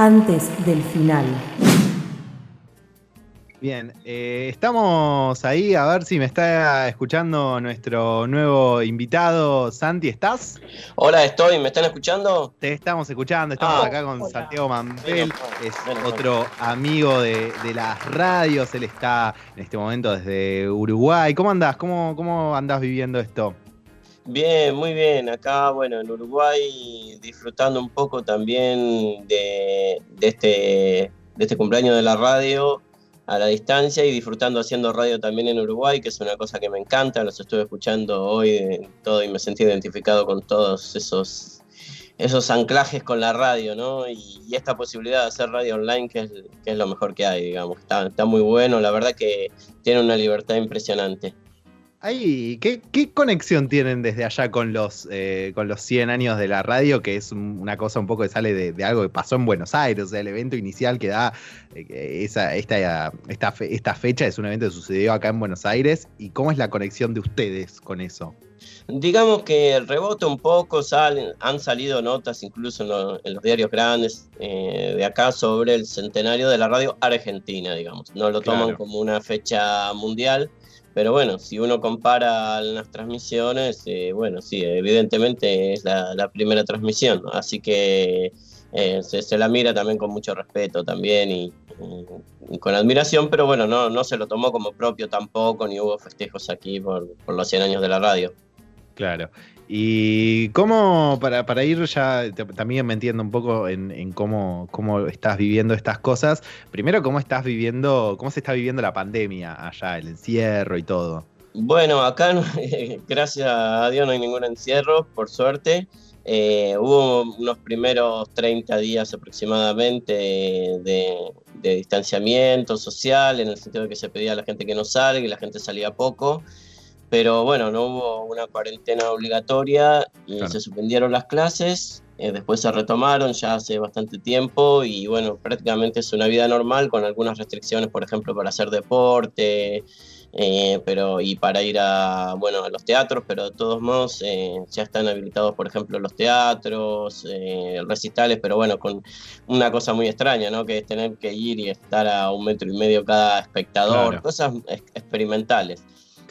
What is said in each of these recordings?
antes del final. Bien, eh, estamos ahí a ver si me está escuchando nuestro nuevo invitado. Santi, ¿estás? Hola, estoy, ¿me están escuchando? Te estamos escuchando, estamos Ah, acá con hola. Santiago mal, es otro amigo de, de las radios, él está en este momento desde Uruguay. ¿Cómo andás? ¿Cómo, cómo andás viviendo esto? Bien, muy bien. Acá, bueno, en Uruguay, disfrutando un poco también este, de este cumpleaños de la radio a la distancia y disfrutando haciendo radio también en Uruguay, que es una cosa que me encanta. Los estuve escuchando hoy eh, todo y me sentí identificado con todos esos, esos anclajes con la radio, ¿no? Y, y esta posibilidad de hacer radio online, que es, que es lo mejor que hay, digamos. Está, está muy bueno, la verdad que tiene una libertad impresionante. Ay, ¿qué, qué conexión tienen desde allá con los, eh, con los 100 años de la radio? Que es un- una cosa un poco que sale de, de algo que pasó en Buenos Aires, o sea, el evento inicial que da eh, esa, esta, esta, fe- esta fecha es un evento que sucedió acá en Buenos Aires. ¿Y cómo es la conexión de ustedes con eso? Digamos que rebota un poco, salen, han salido notas incluso en, lo- en los diarios grandes eh, de acá sobre el centenario de la radio argentina, digamos. No lo toman Claro. como una fecha mundial, pero bueno, si uno compara las transmisiones, eh, bueno, sí, evidentemente es la, primera transmisión, así que eh, se, la mira también con mucho respeto también y con admiración, pero bueno, no, no se lo tomó como propio tampoco, ni hubo festejos aquí por, por los 100 años de la radio. Claro. Y cómo, para, para ir ya también me entiendo un poco en, cómo, cómo estás viviendo estas cosas. Primero, cómo estás viviendo, cómo se está viviendo la pandemia allá, el encierro y todo. Bueno, acá gracias a Dios no hay ningún encierro, por suerte. Eh, hubo unos primeros 30 días aproximadamente de, de distanciamiento social, en el sentido de que se pedía a la gente que no salga y la gente salía poco. Pero bueno, no hubo una cuarentena obligatoria y Claro. se suspendieron las clases. eh, después se retomaron ya hace bastante tiempo y bueno, prácticamente es una vida normal con algunas restricciones, por ejemplo, para hacer deporte, eh, pero y para ir a bueno a los teatros, pero de todos modos eh, ya están habilitados, por ejemplo, los teatros, eh, recitales, pero bueno, con una cosa muy extraña, ¿no? Que es tener que ir y estar a un metro y medio cada espectador, Claro. cosas ex- experimentales.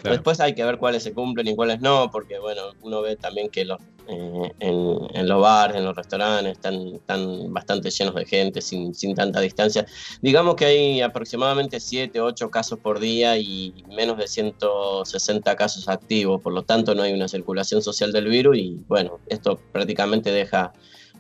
Después hay que ver cuáles se cumplen y cuáles no, porque bueno, uno ve también que los, eh, en, en los bares, en los restaurantes, están, están bastante llenos de gente, sin, sin tanta distancia. Digamos que hay aproximadamente 7, 8 casos por día y menos de 160 casos activos, por lo tanto no hay una circulación social del virus y bueno, esto prácticamente deja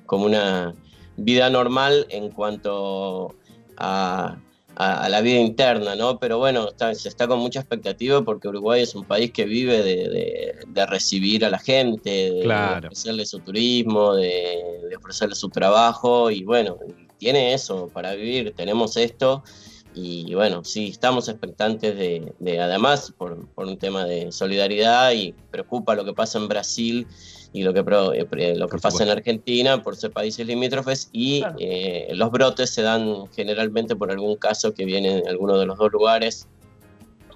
como una vida normal en cuanto a, a- a la vida interna, ¿no? Pero bueno, está- se está con mucha expectativa porque Uruguay es un país que vive de, de- de recibir a la gente, de, Claro. de ofrecerle su turismo, de, ofrecerle su trabajo y bueno, tiene eso para vivir, tenemos esto y bueno, sí, estamos expectantes de, de además por, por un tema de solidaridad y preocupa lo que pasa en Brasil y lo que, pro- eh, lo que Por pasa en. Argentina por ser países limítrofes y Claro. eh, los brotes se dan generalmente por algún caso que viene en alguno de los dos lugares.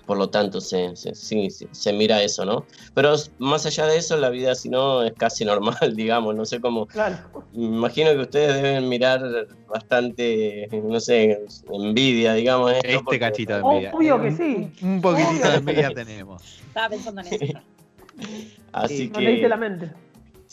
Por lo tanto, se, se- sí, sí, se mira eso, ¿no? Pero más allá de eso, la vida, si no, es casi normal, digamos. No sé cómo. Claro. Imagino que ustedes deben mirar bastante, no sé, envidia, digamos. esto, Este porque- cachito de envidia. Obvio que sí. Un, poquitito de envidia tenemos. Estaba pensando en eso. Así No leíste la que. mente.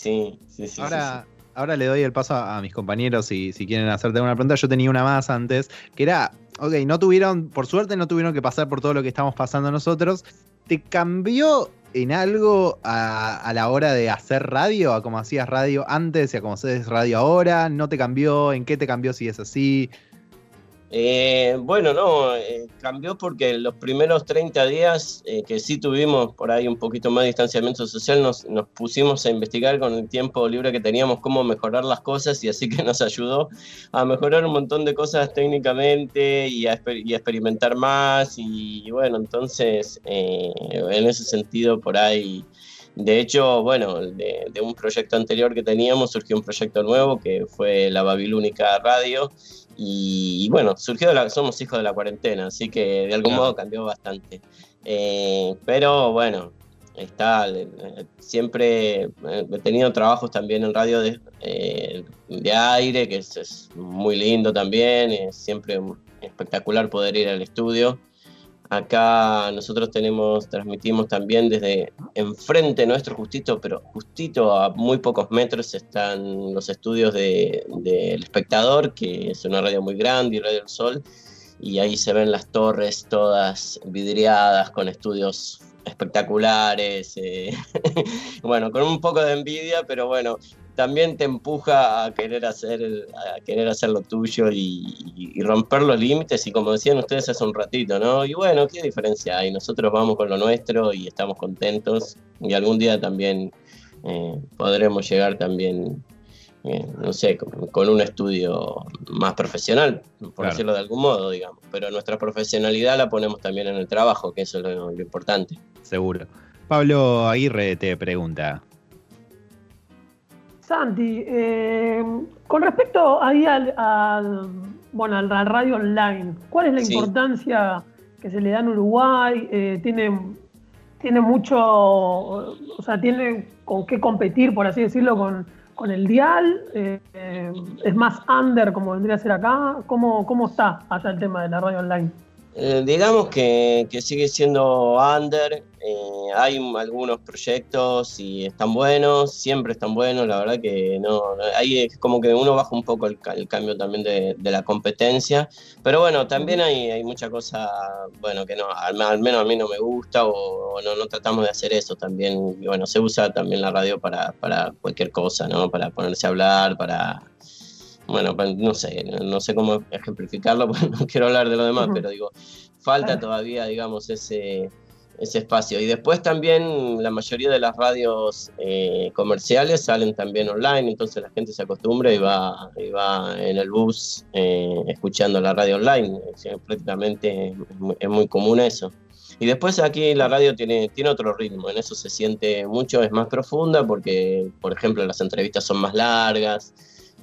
Sí, sí, sí. sí, Ahora, ahora le doy el paso a, a mis compañeros si, si quieren hacerte una pregunta. Yo tenía una más antes, que era, ok, no tuvieron, por suerte no tuvieron que pasar por todo lo que estamos pasando nosotros. ¿Te cambió en algo a, a la hora de hacer radio, a cómo hacías radio antes y a cómo haces radio ahora? ¿No te cambió? ¿En qué te cambió si es así? Eh, bueno, no, eh, cambió porque los primeros 30 días eh, que sí tuvimos por ahí un poquito más de distanciamiento social, nos, pusimos a investigar con el tiempo libre que teníamos cómo mejorar las cosas y así que nos ayudó a mejorar un montón de cosas técnicamente y a, exper- y a experimentar más y, bueno, entonces eh, en ese sentido por ahí... De hecho, bueno, de, de un proyecto anterior que teníamos surgió un proyecto nuevo que fue la Babilónica Radio, y, y bueno, surgió de la, somos hijos de la cuarentena, así que de algún Claro. modo cambió bastante. Eh, pero bueno, está, siempre he tenido trabajos también en radio de, de aire, que es, muy lindo también, es siempre espectacular poder ir al estudio. Acá nosotros tenemos, transmitimos también desde enfrente nuestro, justito, pero justito a muy pocos metros están los estudios del de, Espectador, que es una radio muy grande, y Radio del Sol, y ahí se ven las torres todas vidriadas con estudios espectaculares, eh, bueno, con un poco de envidia, pero bueno, también te empuja a querer hacer, a querer hacer lo tuyo y, romper los límites y como decían ustedes hace un ratito, ¿no? Y bueno, ¿qué diferencia hay? Nosotros vamos con lo nuestro y estamos contentos y algún día también eh, podremos llegar también, eh, no sé, con, un estudio más profesional, por decirlo de algún modo, digamos. Pero nuestra profesionalidad la ponemos también en el trabajo, que eso es lo importante. Seguro. Pablo Aguirre te pregunta, Santi, eh, con respecto ahí al, bueno, al, radio online, ¿cuál es la importancia que se le da en Uruguay? Eh, ¿tiene, ¿Tiene mucho, o sea, tiene con qué competir, por así decirlo, con, el dial? Eh, ¿Es más under como vendría a ser acá? ¿Cómo, cómo está allá el tema de la radio online? Eh, digamos que, sigue siendo under, eh, hay algunos proyectos y están buenos, siempre están buenos, la verdad que no, ahí es como que uno baja un poco el, cambio también de, la competencia, pero bueno, también hay, hay mucha cosa, bueno, que no, al, menos a mí no me gusta o, no, no, tratamos de hacer eso también, y bueno, se usa también la radio para, para cualquier cosa, ¿no? Para ponerse a hablar, para bueno, no sé, no sé cómo ejemplificarlo, porque no quiero hablar de lo demás, pero digo, falta todavía, digamos, ese, ese espacio. Y después también la mayoría de las radios eh, comerciales salen también online, entonces la gente se acostumbra y va, y va en el bus eh, escuchando la radio online. prácticamente es muy, común eso. Y después aquí la radio tiene, tiene otro ritmo, en eso se siente mucho, es más profunda porque, por ejemplo, las entrevistas son más largas,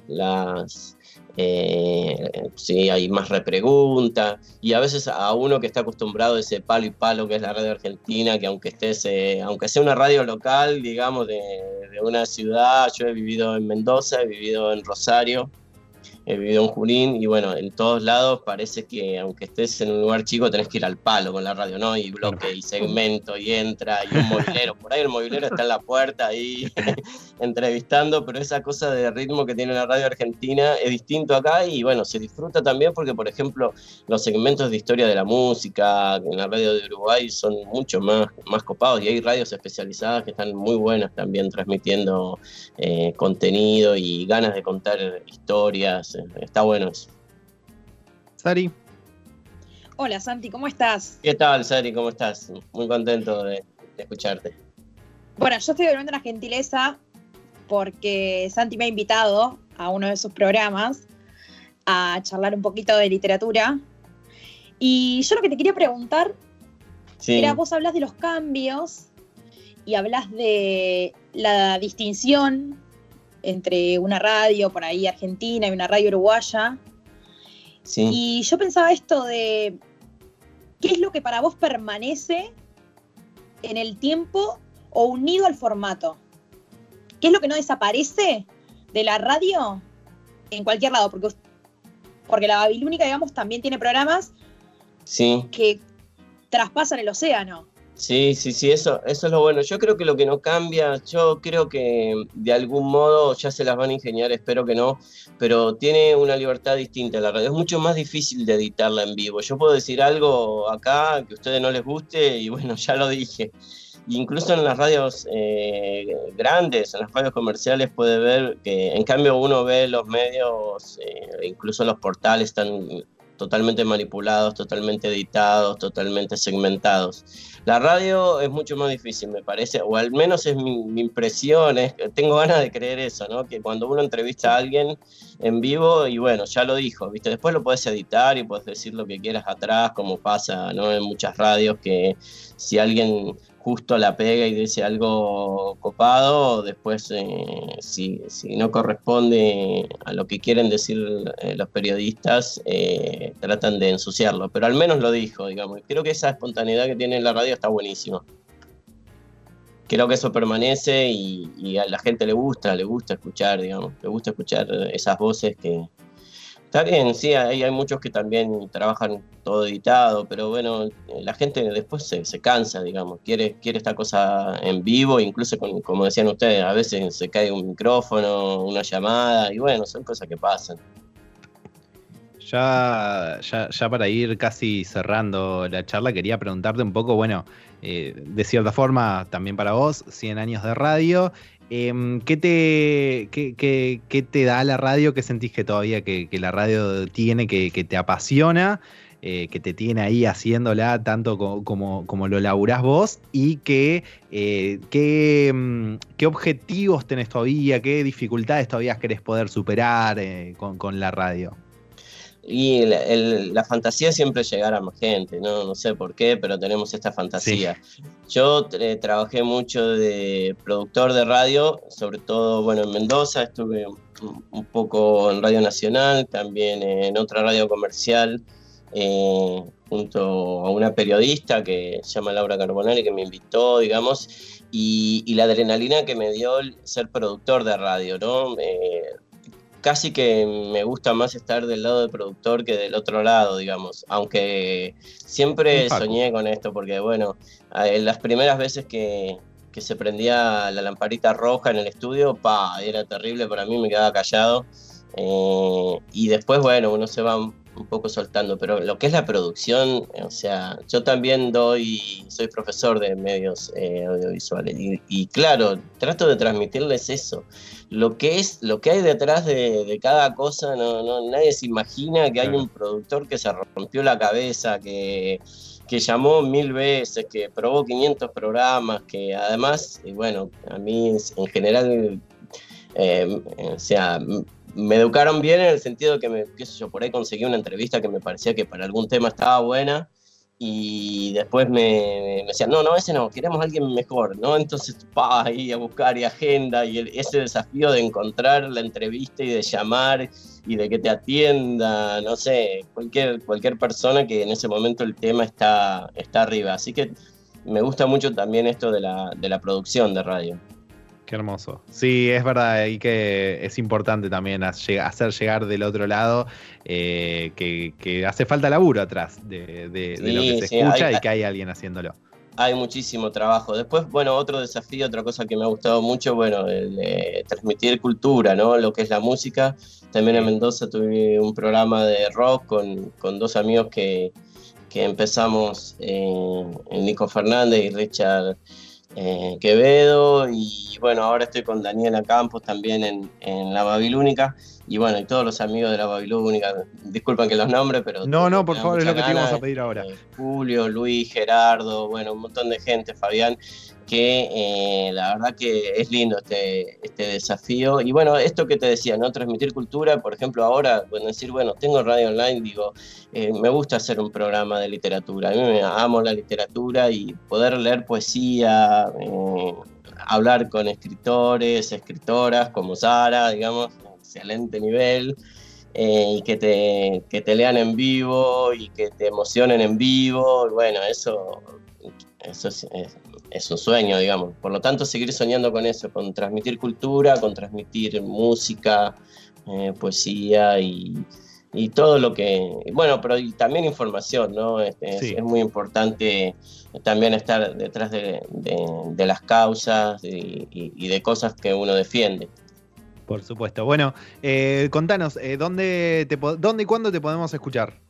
las eh, sí, hay más repreguntas, y a veces a uno que está acostumbrado a ese palo y palo que es la radio argentina, que aunque estés, aunque sea una radio local, digamos, de, de, una ciudad, yo he vivido en Mendoza, he vivido en Rosario, he vivido en Junín y bueno, en todos lados parece que aunque estés en un lugar chico tenés que ir al palo con la radio, ¿no? Y bloque y segmento y entra y un movilero, por ahí el movilero está en la puerta ahí entrevistando, pero esa cosa de ritmo que tiene la radio argentina es distinto acá y bueno, se disfruta también porque por ejemplo los segmentos de historia de la música en la radio de Uruguay son mucho más, más copados y hay radios especializadas que están muy buenas también transmitiendo eh, contenido y ganas de contar historias está bueno eso. Sari. Hola Santi, ¿cómo estás? ¿Qué tal Sari? ¿Cómo estás? Muy contento de, escucharte. Bueno, yo estoy devolviendo una gentileza porque Santi me ha invitado a uno de sus programas a charlar un poquito de literatura. Y yo lo que te quería preguntar era, vos hablas de los cambios y hablas de la distinción entre una radio por ahí argentina y una radio uruguaya. Y yo pensaba esto de, ¿qué es lo que para vos permanece en el tiempo o unido al formato? ¿Qué es lo que no desaparece de la radio en cualquier lado? Porque, porque la Babilónica, digamos, también tiene programas que traspasan el océano. Sí, sí, sí, eso, eso es lo bueno. Yo creo que lo que no cambia, yo creo que de algún modo ya se las van a ingeniar, espero que no, pero tiene una libertad distinta la radio. Es mucho más difícil de editarla en vivo. Yo puedo decir algo acá que a ustedes no les guste y bueno, ya lo dije. Incluso en las radios eh, grandes, en las radios comerciales puede ver que en cambio uno ve los medios, eh, incluso los portales están totalmente manipulados, totalmente editados, totalmente segmentados. La radio es mucho más difícil, me parece, o al menos es mi, impresión, tengo ganas de creer eso, ¿no? Que cuando uno entrevista a alguien en vivo, y bueno, ya lo dijo, ¿viste? Después lo puedes editar y puedes decir lo que quieras atrás, como pasa, ¿no? En muchas radios que si alguien justo la pega y dice algo copado, después eh, si, no corresponde a lo que quieren decir eh, los periodistas, eh, tratan de ensuciarlo, pero al menos lo dijo, digamos. Creo que esa espontaneidad que tiene la radio está buenísima. Creo que eso permanece y, a la gente le gusta, le gusta escuchar, digamos, le gusta escuchar esas voces que... Está bien, sí, hay, hay muchos que también trabajan todo editado, pero bueno, la gente después se, se cansa, digamos, quiere, quiere esta cosa en vivo, incluso como decían ustedes, a veces se cae un micrófono, una llamada, y bueno, son cosas que pasan. Ya, ya, ya, para ir casi cerrando la charla, quería preguntarte un poco, bueno, eh, de cierta forma, también para vos, 100 años de radio. Em, ¿qué, te, qué, te da la radio? ¿Qué sentís que todavía que, la radio tiene, que, te apasiona? Eh, que te tiene ahí haciéndola tanto como, como, lo laburás vos y que, eh, qué, qué, objetivos tenés todavía, qué dificultades todavía querés poder superar con, con la radio. Y la fantasía siempre llegar a más gente, ¿no? No sé por qué, pero tenemos esta fantasía. Yo eh, trabajé mucho de productor de radio, sobre todo, bueno, en Mendoza, estuve un, poco en Radio Nacional, también en otra radio comercial, eh, junto a una periodista que se llama Laura Carbonari, que me invitó, digamos, y, y la adrenalina que me dio ser productor de radio, ¿no? Eh, casi que me gusta más estar del lado del productor que del otro lado, digamos. Aunque siempre soñé con esto, porque bueno, en las primeras veces que, se prendía la lamparita roja en el estudio, pa, era terrible para mí, me quedaba callado. Eh, y después, bueno, uno se va un poco soltando, pero lo que es la producción, o sea, yo también doy, soy profesor de medios eh, audiovisuales y, claro, trato de transmitirles eso. Lo que es, lo que hay detrás de, cada cosa, no, no, nadie se imagina que hay un productor que se rompió la cabeza, que, que llamó mil veces, que probó 500 programas, que además, y bueno, a mí en general, eh, o sea, me educaron bien en el sentido que, me, qué sé yo, por ahí conseguí una entrevista que me parecía que para algún tema estaba buena y después me, decían, no, no, ese no, queremos a alguien mejor, ¿no? Entonces, pa, ahí a buscar y agenda y ese desafío de encontrar la entrevista y de llamar y de que te atienda, no sé, cualquier, cualquier persona que en ese momento el tema está, está arriba. Así que me gusta mucho también esto de la, de la producción de radio. Qué hermoso. Sí, es verdad, y que es importante también hacer llegar del otro lado eh, que, hace falta laburo atrás de, lo que se escucha y que hay alguien haciéndolo. Hay muchísimo trabajo. Después, bueno, otro desafío, otra cosa que me ha gustado mucho, bueno, el transmitir cultura, ¿no? Lo que es la música. También en Mendoza tuve un programa de rock con, dos amigos que, empezamos, eh, Nico Fernández y Richard eh, Quevedo y bueno, ahora estoy con Daniela Campos también en, en, La Babilónica y bueno, y todos los amigos de La Babilónica, disculpen que los nombres, pero... No, no, por favor, es lo que te íbamos a pedir ahora. Eh, Julio, Luis, Gerardo, bueno, un montón de gente, Fabián, que eh, la verdad que es lindo este, este desafío. Y bueno, esto que te decía, ¿no? Transmitir cultura, por ejemplo, ahora, bueno, decir, bueno, tengo radio online, digo, eh, me gusta hacer un programa de literatura. A mí me amo la literatura y poder leer poesía, eh, hablar con escritores, escritoras como Sara, digamos, excelente nivel. y que te, que te lean en vivo y que te emocionen en vivo, bueno, eso, eso es, es un sueño, digamos. Por lo tanto, seguir soñando con eso, con transmitir cultura, con transmitir música, eh, poesía y, todo lo que. Bueno, pero también información, ¿no? Es, muy importante también estar detrás de, las causas y, de cosas que uno defiende. Por supuesto. Bueno, eh, contanos, eh, ¿dónde, te, ¿dónde y cuándo te podemos escuchar?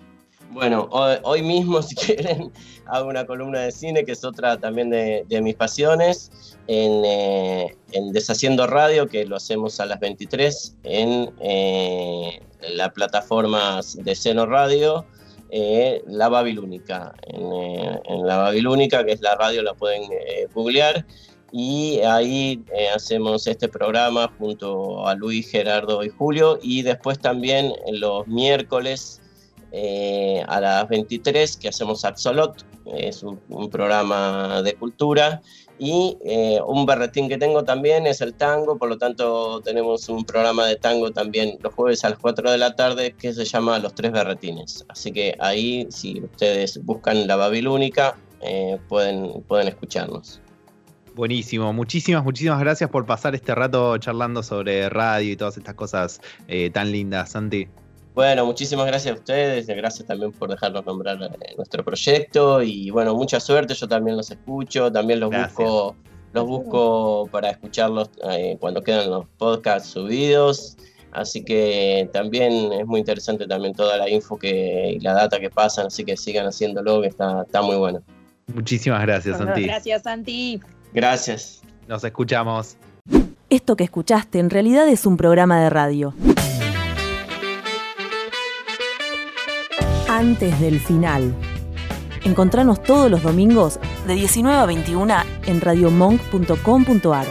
Bueno, hoy, mismo, si quieren, hago una columna de cine, que es otra también de, mis pasiones, eh, en, Deshaciendo Radio, que lo hacemos a las 23 en eh, la plataforma de Seno Radio, eh, La Babilónica. En, La Babilónica, que es la radio, la pueden googlear. Y ahí hacemos este programa junto a Luis, Gerardo y Julio. Y después también los miércoles eh, a las 23 que hacemos Axolot, es un, programa de cultura y eh, un berretín que tengo también es el tango, por lo tanto tenemos un programa de tango también los jueves a las 4 de la tarde que se llama Los Tres Berretines. Así que ahí si ustedes buscan la Babilónica eh, pueden, pueden escucharnos. Buenísimo, muchísimas, muchísimas gracias por pasar este rato charlando sobre radio y todas estas cosas eh, tan lindas, Santi. Bueno, muchísimas gracias a ustedes, gracias también por dejarnos nombrar eh, nuestro proyecto y bueno, mucha suerte, yo también los escucho, también los busco los busco para escucharlos eh, cuando quedan los podcasts subidos. Así que también es muy interesante también toda la info que, y la data que pasan, así que sigan haciéndolo, que está, está muy bueno. Muchísimas gracias, Santi. Gracias, Santi. Gracias. Nos escuchamos. Esto que escuchaste en realidad es un programa de radio. Antes del final. Encontranos todos los domingos de 19 a 21 en radiomonk.com.ar.